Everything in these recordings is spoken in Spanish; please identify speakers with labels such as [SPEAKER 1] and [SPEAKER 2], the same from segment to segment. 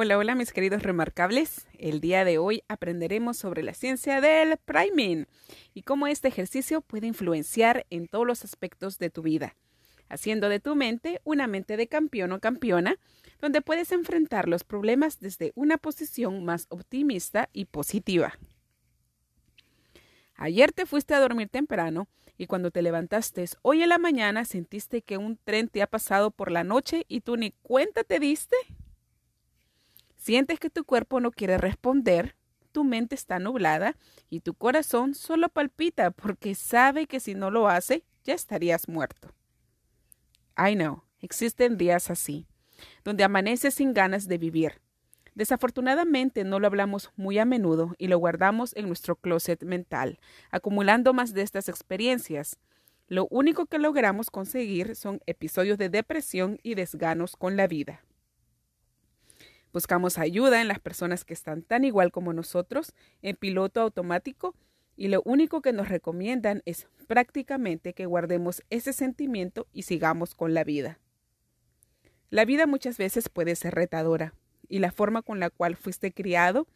[SPEAKER 1] Hola, hola mis queridos remarcables. El día de hoy aprenderemos sobre la ciencia del priming y cómo este ejercicio puede influenciar en todos los aspectos de tu vida, haciendo de tu mente una mente de campeón o campeona, donde puedes enfrentar los problemas desde una posición más optimista y positiva. Ayer te fuiste a dormir temprano y cuando te levantaste hoy en la mañana sentiste que un tren te ha pasado por la noche y tú ni cuenta te diste. Sientes que tu cuerpo no quiere responder, tu mente está nublada y tu corazón solo palpita porque sabe que si no lo hace, ya estarías muerto. I know, existen días así, donde amaneces sin ganas de vivir. Desafortunadamente no lo hablamos muy a menudo y lo guardamos en nuestro closet mental, acumulando más de estas experiencias. Lo único que logramos conseguir son episodios de depresión y desganos con la vida. Buscamos ayuda en las personas que están tan igual como nosotros, en piloto automático, y lo único que nos recomiendan es prácticamente que guardemos ese sentimiento y sigamos con la vida. La vida muchas veces puede ser retadora, y la forma con la cual fuiste criado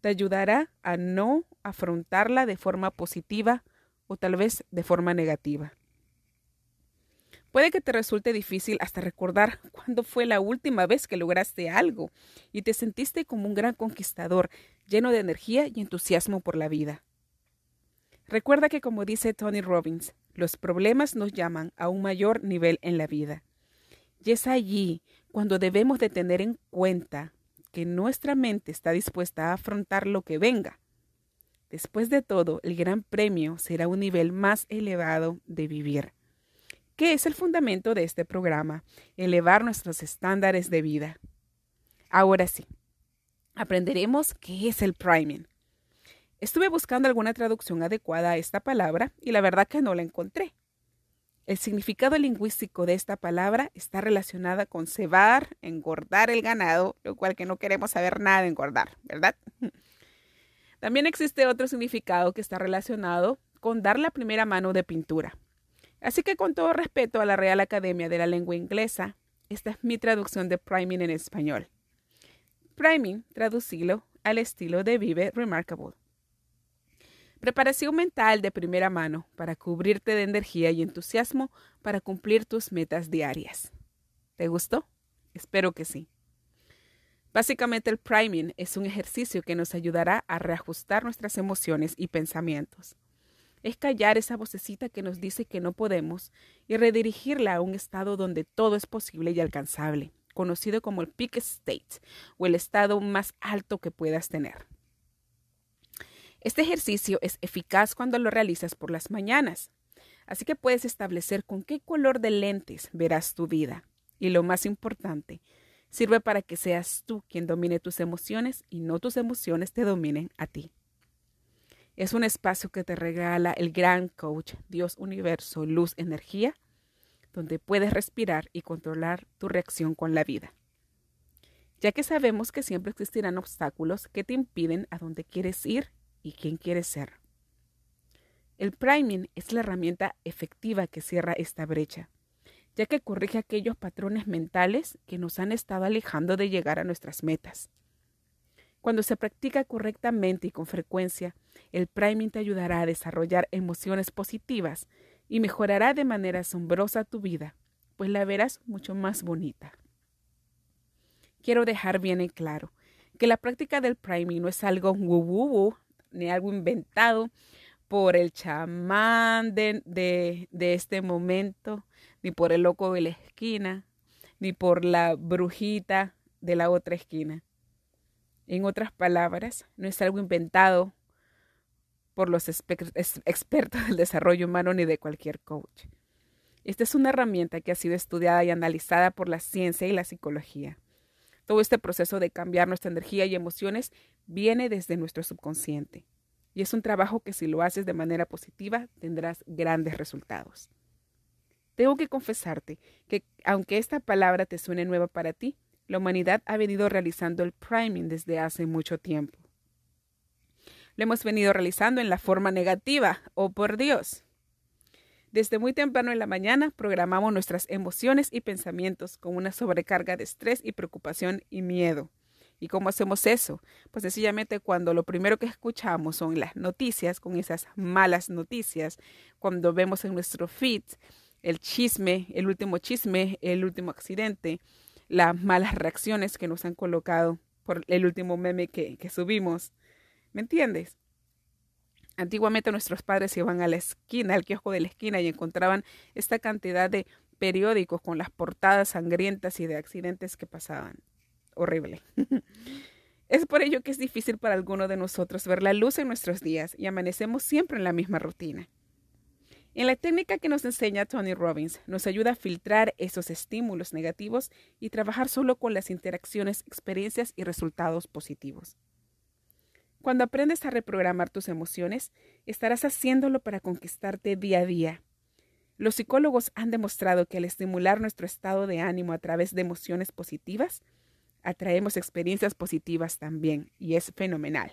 [SPEAKER 1] te ayudará a no afrontarla de forma positiva o tal vez de forma negativa. Puede que te resulte difícil hasta recordar cuándo fue la última vez que lograste algo y te sentiste como un gran conquistador, lleno de energía y entusiasmo por la vida. Recuerda que como dice Tony Robbins, los problemas nos llaman a un mayor nivel en la vida. Y es allí cuando debemos de tener en cuenta que nuestra mente está dispuesta a afrontar lo que venga. Después de todo, el gran premio será un nivel más elevado de vivir que es el fundamento de este programa, elevar nuestros estándares de vida. Ahora sí, aprenderemos qué es el priming. Estuve buscando alguna traducción adecuada a esta palabra y la verdad que no la encontré. El significado lingüístico de esta palabra está relacionada con cebar, engordar el ganado, lo cual que no queremos saber nada de engordar, ¿verdad? También existe otro significado que está relacionado con dar la primera mano de pintura. Así que con todo respeto a la Real Academia de la Lengua Inglesa, esta es mi traducción de priming en español. Priming, traducilo al estilo de Vive Remarkable. Preparación mental de primera mano para cubrirte de energía y entusiasmo para cumplir tus metas diarias. ¿Te gustó? Espero que sí. Básicamente el priming es un ejercicio que nos ayudará a reajustar nuestras emociones y pensamientos es callar esa vocecita que nos dice que no podemos y redirigirla a un estado donde todo es posible y alcanzable, conocido como el peak state o el estado más alto que puedas tener. Este ejercicio es eficaz cuando lo realizas por las mañanas, así que puedes establecer con qué color de lentes verás tu vida. Y lo más importante, sirve para que seas tú quien domine tus emociones y no tus emociones te dominen a ti. Es un espacio que te regala el gran coach, Dios, universo, luz, energía, donde puedes respirar y controlar tu reacción con la vida. Ya que sabemos que siempre existirán obstáculos que te impiden a dónde quieres ir y quién quieres ser. El priming es la herramienta efectiva que cierra esta brecha, ya que corrige aquellos patrones mentales que nos han estado alejando de llegar a nuestras metas. Cuando se practica correctamente y con frecuencia, el priming te ayudará a desarrollar emociones positivas y mejorará de manera asombrosa tu vida, pues la verás mucho más bonita. Quiero dejar bien en claro que la práctica del priming no es algo woo ni algo inventado por el chamán de, de este momento, ni por el loco de la esquina, ni por la brujita de la otra esquina. En otras palabras, no es algo inventado por los expertos del desarrollo humano ni de cualquier coach. Esta es una herramienta que ha sido estudiada y analizada por la ciencia y la psicología. Todo este proceso de cambiar nuestra energía y emociones viene desde nuestro subconsciente. Y es un trabajo que si lo haces de manera positiva tendrás grandes resultados. Tengo que confesarte que aunque esta palabra te suene nueva para ti, la humanidad ha venido realizando el priming desde hace mucho tiempo. Lo hemos venido realizando en la forma negativa, oh por Dios. Desde muy temprano en la mañana programamos nuestras emociones y pensamientos con una sobrecarga de estrés y preocupación y miedo. ¿Y cómo hacemos eso? Pues sencillamente cuando lo primero que escuchamos son las noticias, con esas malas noticias, cuando vemos en nuestro feed el chisme, el último chisme, el último accidente, las malas reacciones que nos han colocado por el último meme que, subimos. ¿Me entiendes? Antiguamente nuestros padres iban a la esquina, al kiosco de la esquina y encontraban esta cantidad de periódicos con las portadas sangrientas y de accidentes que pasaban horrible. es por ello que es difícil para alguno de nosotros ver la luz en nuestros días y amanecemos siempre en la misma rutina. En la técnica que nos enseña Tony Robbins, nos ayuda a filtrar esos estímulos negativos y trabajar solo con las interacciones, experiencias y resultados positivos. Cuando aprendes a reprogramar tus emociones, estarás haciéndolo para conquistarte día a día. Los psicólogos han demostrado que al estimular nuestro estado de ánimo a través de emociones positivas, atraemos experiencias positivas también y es fenomenal.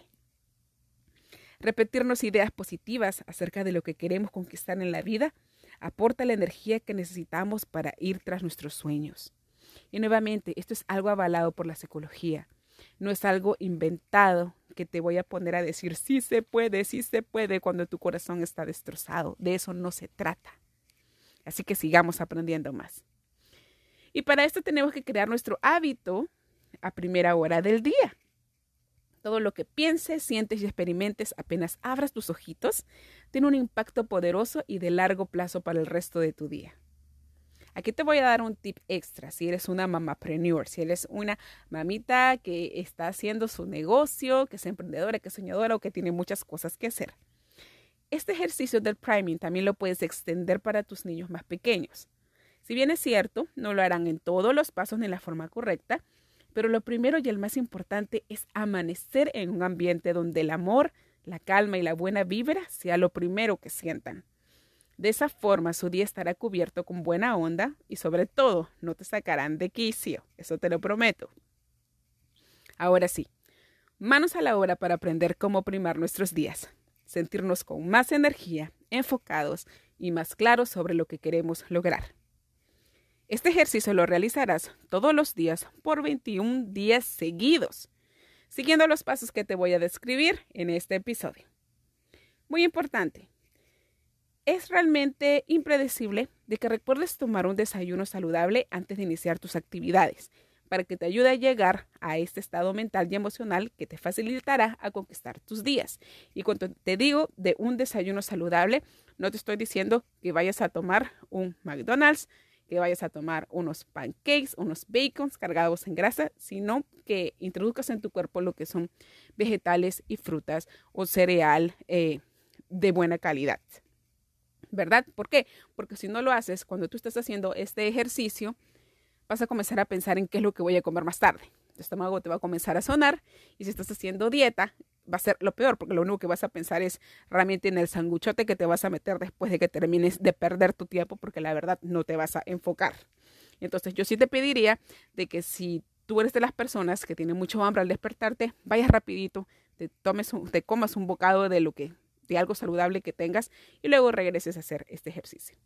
[SPEAKER 1] Repetirnos ideas positivas acerca de lo que queremos conquistar en la vida aporta la energía que necesitamos para ir tras nuestros sueños. Y nuevamente, esto es algo avalado por la psicología. No es algo inventado que te voy a poner a decir sí se puede, sí se puede cuando tu corazón está destrozado. De eso no se trata. Así que sigamos aprendiendo más. Y para esto tenemos que crear nuestro hábito a primera hora del día. Todo lo que pienses, sientes y experimentes apenas abras tus ojitos tiene un impacto poderoso y de largo plazo para el resto de tu día. Aquí te voy a dar un tip extra si eres una mamapreneur, si eres una mamita que está haciendo su negocio, que es emprendedora, que es soñadora o que tiene muchas cosas que hacer. Este ejercicio del priming también lo puedes extender para tus niños más pequeños. Si bien es cierto, no lo harán en todos los pasos ni en la forma correcta, pero lo primero y el más importante es amanecer en un ambiente donde el amor, la calma y la buena vibra sea lo primero que sientan. De esa forma su día estará cubierto con buena onda y sobre todo no te sacarán de quicio, eso te lo prometo. Ahora sí, manos a la obra para aprender cómo primar nuestros días, sentirnos con más energía, enfocados y más claros sobre lo que queremos lograr. Este ejercicio lo realizarás todos los días por 21 días seguidos, siguiendo los pasos que te voy a describir en este episodio. Muy importante, es realmente impredecible de que recuerdes tomar un desayuno saludable antes de iniciar tus actividades, para que te ayude a llegar a este estado mental y emocional que te facilitará a conquistar tus días. Y cuando te digo de un desayuno saludable, no te estoy diciendo que vayas a tomar un McDonald's, que vayas a tomar unos pancakes, unos bacons cargados en grasa, sino que introduzcas en tu cuerpo lo que son vegetales y frutas o cereal eh, de buena calidad. ¿Verdad? ¿Por qué? Porque si no lo haces, cuando tú estás haciendo este ejercicio, vas a comenzar a pensar en qué es lo que voy a comer más tarde. Tu estómago te va a comenzar a sonar y si estás haciendo dieta, va a ser lo peor, porque lo único que vas a pensar es realmente en el sanguchote que te vas a meter después de que termines de perder tu tiempo, porque la verdad no te vas a enfocar. Entonces yo sí te pediría de que si tú eres de las personas que tienen mucho hambre al despertarte, vayas rapidito, te tomes, te comas un bocado de lo que, de algo saludable que tengas y luego regreses a hacer este ejercicio.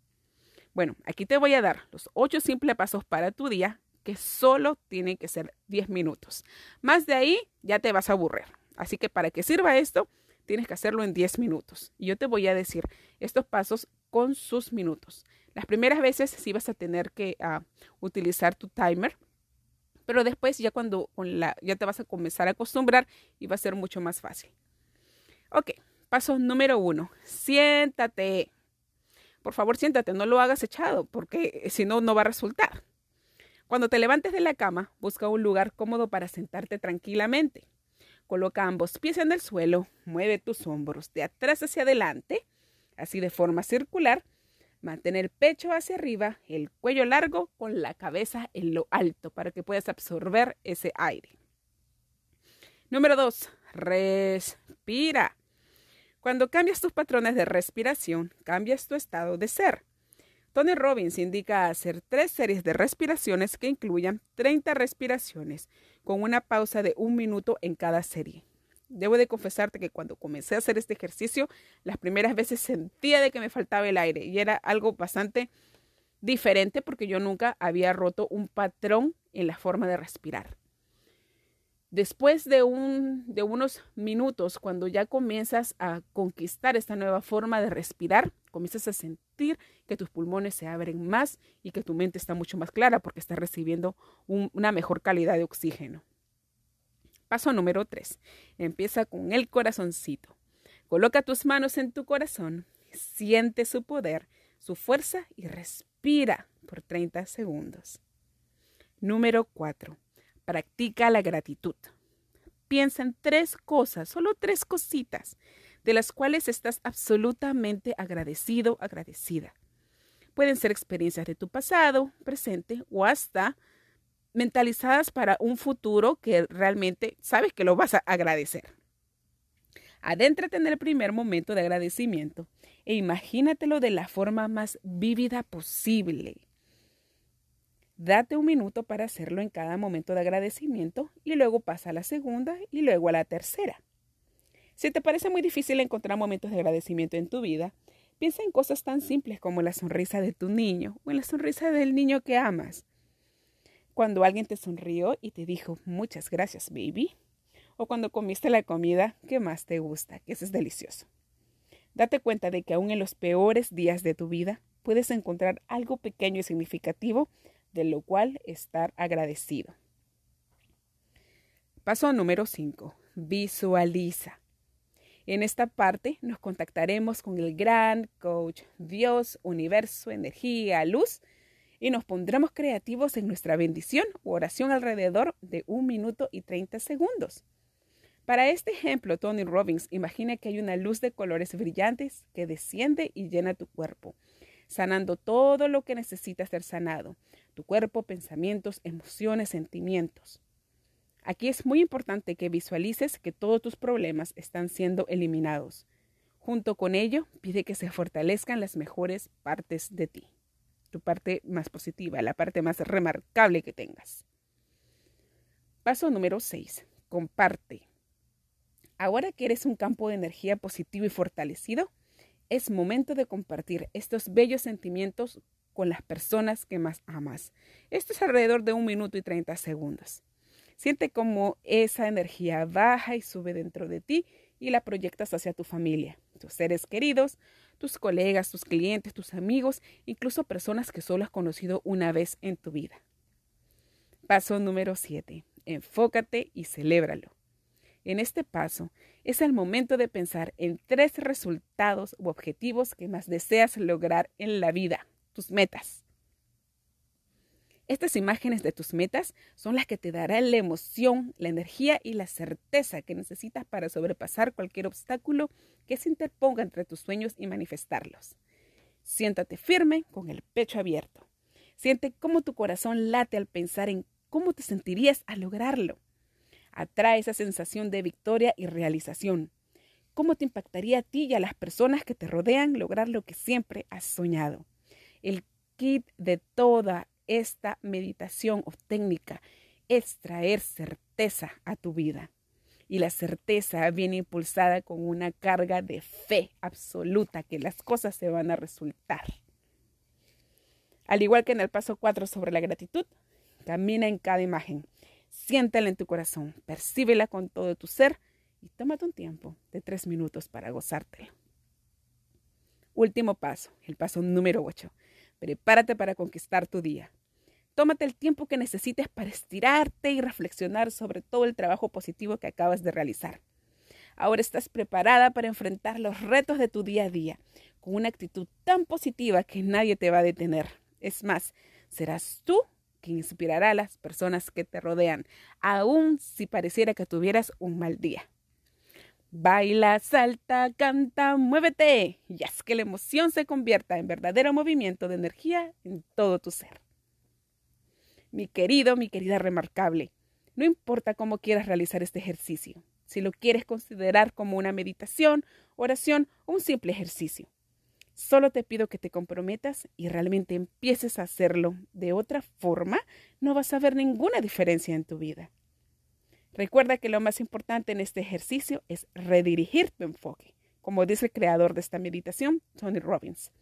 [SPEAKER 1] Bueno, aquí te voy a dar los ocho simples pasos para tu día que solo tienen que ser 10 minutos. Más de ahí ya te vas a aburrir. Así que para que sirva esto, tienes que hacerlo en 10 minutos. Y yo te voy a decir estos pasos con sus minutos. Las primeras veces sí vas a tener que uh, utilizar tu timer, pero después ya cuando ya te vas a comenzar a acostumbrar y va a ser mucho más fácil. Ok, paso número uno, siéntate. Por favor, siéntate, no lo hagas echado, porque si no, no va a resultar. Cuando te levantes de la cama, busca un lugar cómodo para sentarte tranquilamente. Coloca ambos pies en el suelo, mueve tus hombros de atrás hacia adelante, así de forma circular. Mantén el pecho hacia arriba, el cuello largo con la cabeza en lo alto para que puedas absorber ese aire. Número 2. Respira. Cuando cambias tus patrones de respiración, cambias tu estado de ser. Tony Robbins indica hacer tres series de respiraciones que incluyan 30 respiraciones, con una pausa de un minuto en cada serie. Debo de confesarte que cuando comencé a hacer este ejercicio, las primeras veces sentía de que me faltaba el aire y era algo bastante diferente porque yo nunca había roto un patrón en la forma de respirar. Después de, un, de unos minutos, cuando ya comienzas a conquistar esta nueva forma de respirar, comienzas a sentir que tus pulmones se abren más y que tu mente está mucho más clara porque estás recibiendo una mejor calidad de oxígeno. Paso número 3. Empieza con el corazoncito. Coloca tus manos en tu corazón, siente su poder, su fuerza y respira por 30 segundos. Número 4 Practica la gratitud. Piensa en tres cosas, solo tres cositas, de las cuales estás absolutamente agradecido, agradecida. Pueden ser experiencias de tu pasado, presente o hasta mentalizadas para un futuro que realmente sabes que lo vas a agradecer. Adéntrate en el primer momento de agradecimiento e imagínatelo de la forma más vívida posible. Date un minuto para hacerlo en cada momento de agradecimiento y luego pasa a la segunda y luego a la tercera. Si te parece muy difícil encontrar momentos de agradecimiento en tu vida, piensa en cosas tan simples como la sonrisa de tu niño o en la sonrisa del niño que amas. Cuando alguien te sonrió y te dijo muchas gracias, baby. O cuando comiste la comida que más te gusta, que eso es delicioso. Date cuenta de que aún en los peores días de tu vida puedes encontrar algo pequeño y significativo de lo cual estar agradecido. Paso número 5. Visualiza. En esta parte nos contactaremos con el gran coach, Dios, universo, energía, luz, y nos pondremos creativos en nuestra bendición o oración alrededor de un minuto y 30 segundos. Para este ejemplo, Tony Robbins imagina que hay una luz de colores brillantes que desciende y llena tu cuerpo, sanando todo lo que necesita ser sanado, tu cuerpo, pensamientos, emociones, sentimientos. Aquí es muy importante que visualices que todos tus problemas están siendo eliminados. Junto con ello, pide que se fortalezcan las mejores partes de ti, tu parte más positiva, la parte más remarcable que tengas. Paso número 6. Comparte. Ahora que eres un campo de energía positivo y fortalecido, es momento de compartir estos bellos sentimientos con las personas que más amas. Esto es alrededor de un minuto y 30 segundos. Siente cómo esa energía baja y sube dentro de ti y la proyectas hacia tu familia, tus seres queridos, tus colegas, tus clientes, tus amigos, incluso personas que solo has conocido una vez en tu vida. Paso número 7. Enfócate y celébralo. En este paso es el momento de pensar en tres resultados u objetivos que más deseas lograr en la vida tus metas. Estas imágenes de tus metas son las que te darán la emoción, la energía y la certeza que necesitas para sobrepasar cualquier obstáculo que se interponga entre tus sueños y manifestarlos. Siéntate firme con el pecho abierto. Siente cómo tu corazón late al pensar en cómo te sentirías al lograrlo. Atrae esa sensación de victoria y realización. ¿Cómo te impactaría a ti y a las personas que te rodean lograr lo que siempre has soñado? El kit de toda esta meditación o técnica es traer certeza a tu vida. Y la certeza viene impulsada con una carga de fe absoluta que las cosas se van a resultar. Al igual que en el paso 4 sobre la gratitud, camina en cada imagen, siéntela en tu corazón, percíbela con todo tu ser y tómate un tiempo de tres minutos para gozártelo. Último paso, el paso número 8. Prepárate para conquistar tu día. Tómate el tiempo que necesites para estirarte y reflexionar sobre todo el trabajo positivo que acabas de realizar. Ahora estás preparada para enfrentar los retos de tu día a día con una actitud tan positiva que nadie te va a detener. Es más, serás tú quien inspirará a las personas que te rodean, aun si pareciera que tuvieras un mal día. Baila, salta, canta, muévete y haz que la emoción se convierta en verdadero movimiento de energía en todo tu ser. Mi querido, mi querida remarcable, no importa cómo quieras realizar este ejercicio, si lo quieres considerar como una meditación, oración o un simple ejercicio. Solo te pido que te comprometas y realmente empieces a hacerlo. De otra forma, no vas a ver ninguna diferencia en tu vida. Recuerda que lo más importante en este ejercicio es redirigir tu enfoque, como dice el creador de esta meditación, Tony Robbins.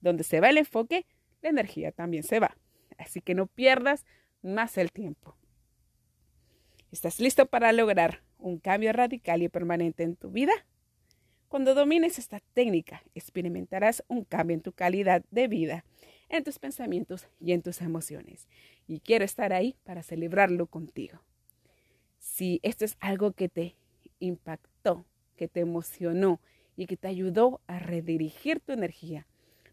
[SPEAKER 1] Donde se va el enfoque, la energía también se va. Así que no pierdas más el tiempo. ¿Estás listo para lograr un cambio radical y permanente en tu vida? Cuando domines esta técnica, experimentarás un cambio en tu calidad de vida, en tus pensamientos y en tus emociones. Y quiero estar ahí para celebrarlo contigo si esto es algo que te impactó, que te emocionó y que te ayudó a redirigir tu energía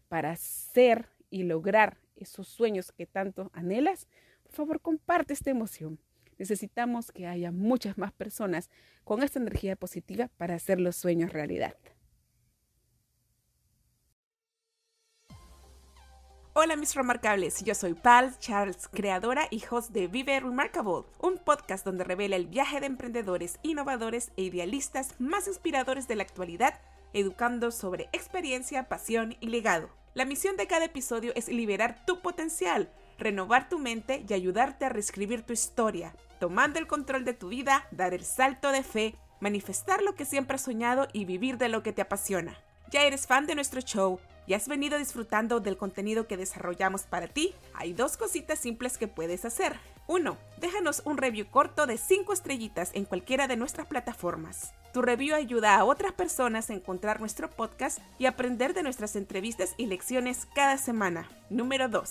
[SPEAKER 1] para hacer y lograr esos sueños que tanto anhelas, por favor comparte esta emoción. Necesitamos que haya muchas más personas con esta energía positiva para hacer los sueños realidad. Hola mis remarkables, yo soy Pal Charles, creadora y host de Vive Remarkable, un podcast donde revela el viaje de emprendedores, innovadores e idealistas más inspiradores de la actualidad, educando sobre experiencia, pasión y legado. La misión de cada episodio es liberar tu potencial, renovar tu mente y ayudarte a reescribir tu historia, tomando el control de tu vida, dar el salto de fe, manifestar lo que siempre has soñado y vivir de lo que te apasiona. ¿Ya eres fan de nuestro show? ¿Y has venido disfrutando del contenido que desarrollamos para ti? Hay dos cositas simples que puedes hacer. Uno, déjanos un review corto de 5 estrellitas en cualquiera de nuestras plataformas. Tu review ayuda a otras personas a encontrar nuestro podcast y aprender de nuestras entrevistas y lecciones cada semana. Número 2.